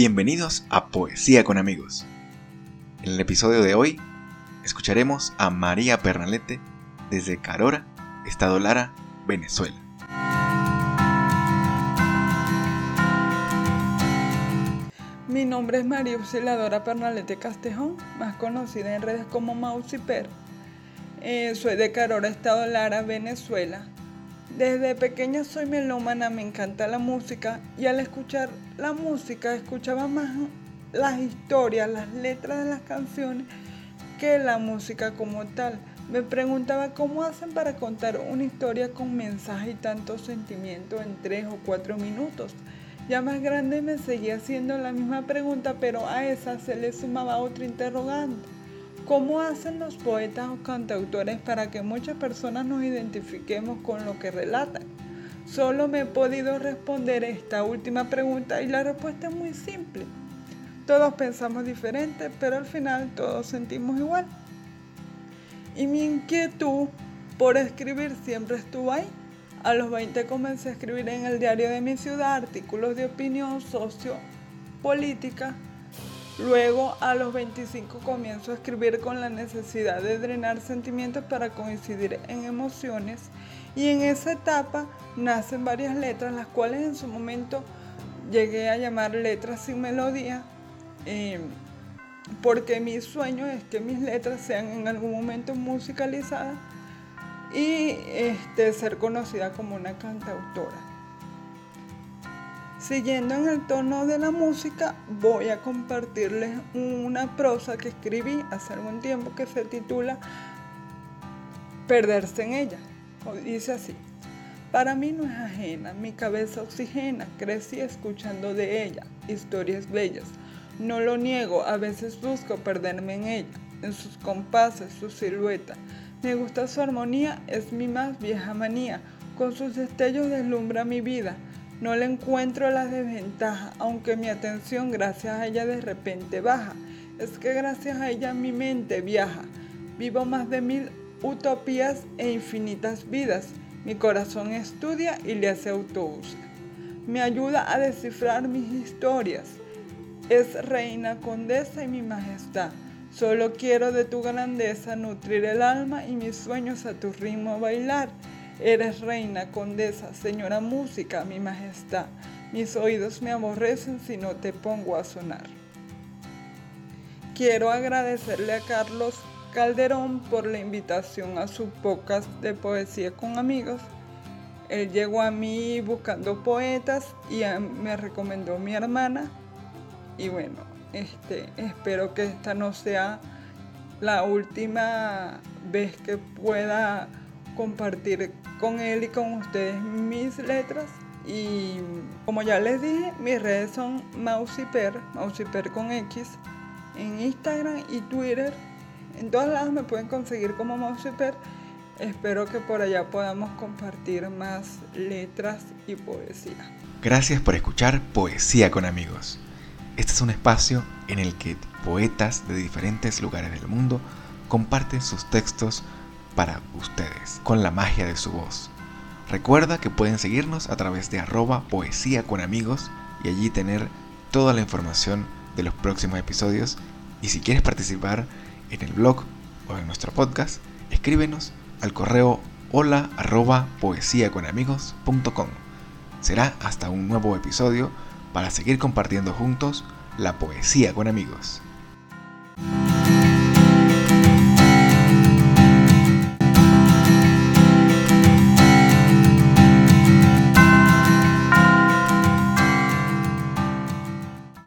Bienvenidos a Poesía con amigos. En el episodio de hoy escucharemos a María Pernalete desde Carora, Estado Lara, Venezuela. Mi nombre es María Auxiliadora Pernalete Castejón, más conocida en redes como Mausiper. Eh, soy de Carora, Estado Lara, Venezuela. Desde pequeña soy melómana, me encanta la música y al escuchar la música escuchaba más las historias, las letras de las canciones que la música como tal. Me preguntaba cómo hacen para contar una historia con mensaje y tanto sentimiento en tres o cuatro minutos. Ya más grande me seguía haciendo la misma pregunta, pero a esa se le sumaba otra interrogante. ¿Cómo hacen los poetas o cantautores para que muchas personas nos identifiquemos con lo que relatan? Solo me he podido responder esta última pregunta y la respuesta es muy simple. Todos pensamos diferente, pero al final todos sentimos igual. Y mi inquietud por escribir siempre estuvo ahí. A los 20 comencé a escribir en el diario de mi ciudad artículos de opinión sociopolítica Luego, a los 25 comienzo a escribir con la necesidad de drenar sentimientos para coincidir en emociones y en esa etapa nacen varias letras, las cuales en su momento llegué a llamar letras sin melodía, eh, porque mi sueño es que mis letras sean en algún momento musicalizadas y este, ser conocida como una cantautora. Siguiendo en el tono de la música, voy a compartirles una prosa que escribí hace algún tiempo que se titula Perderse en ella. Dice así, para mí no es ajena, mi cabeza oxigena, crecí escuchando de ella, historias bellas. No lo niego, a veces busco perderme en ella, en sus compases, su silueta. Me gusta su armonía, es mi más vieja manía, con sus destellos deslumbra mi vida no le encuentro las desventajas, aunque mi atención gracias a ella de repente baja. Es que gracias a ella mi mente viaja. Vivo más de mil utopías e infinitas vidas. Mi corazón estudia y le hace autobús. Me ayuda a descifrar mis historias. Es reina, condesa y mi majestad. Solo quiero de tu grandeza nutrir el alma y mis sueños a tu ritmo bailar. Eres reina, condesa, señora música, mi majestad. Mis oídos me aborrecen si no te pongo a sonar. Quiero agradecerle a Carlos Calderón por la invitación a su podcast de poesía con amigos. Él llegó a mí buscando poetas y me recomendó mi hermana. Y bueno, este, espero que esta no sea la última vez que pueda compartir con él y con ustedes mis letras. Y como ya les dije, mis redes son Mausiper, Mausiper con X, en Instagram y Twitter. En todos lados me pueden conseguir como Mausiper. Espero que por allá podamos compartir más letras y poesía. Gracias por escuchar Poesía con amigos. Este es un espacio en el que poetas de diferentes lugares del mundo comparten sus textos para ustedes, con la magia de su voz. Recuerda que pueden seguirnos a través de arroba poesía con amigos y allí tener toda la información de los próximos episodios. Y si quieres participar en el blog o en nuestro podcast, escríbenos al correo hola arroba poesíaconamigos.com. Será hasta un nuevo episodio para seguir compartiendo juntos la poesía con amigos.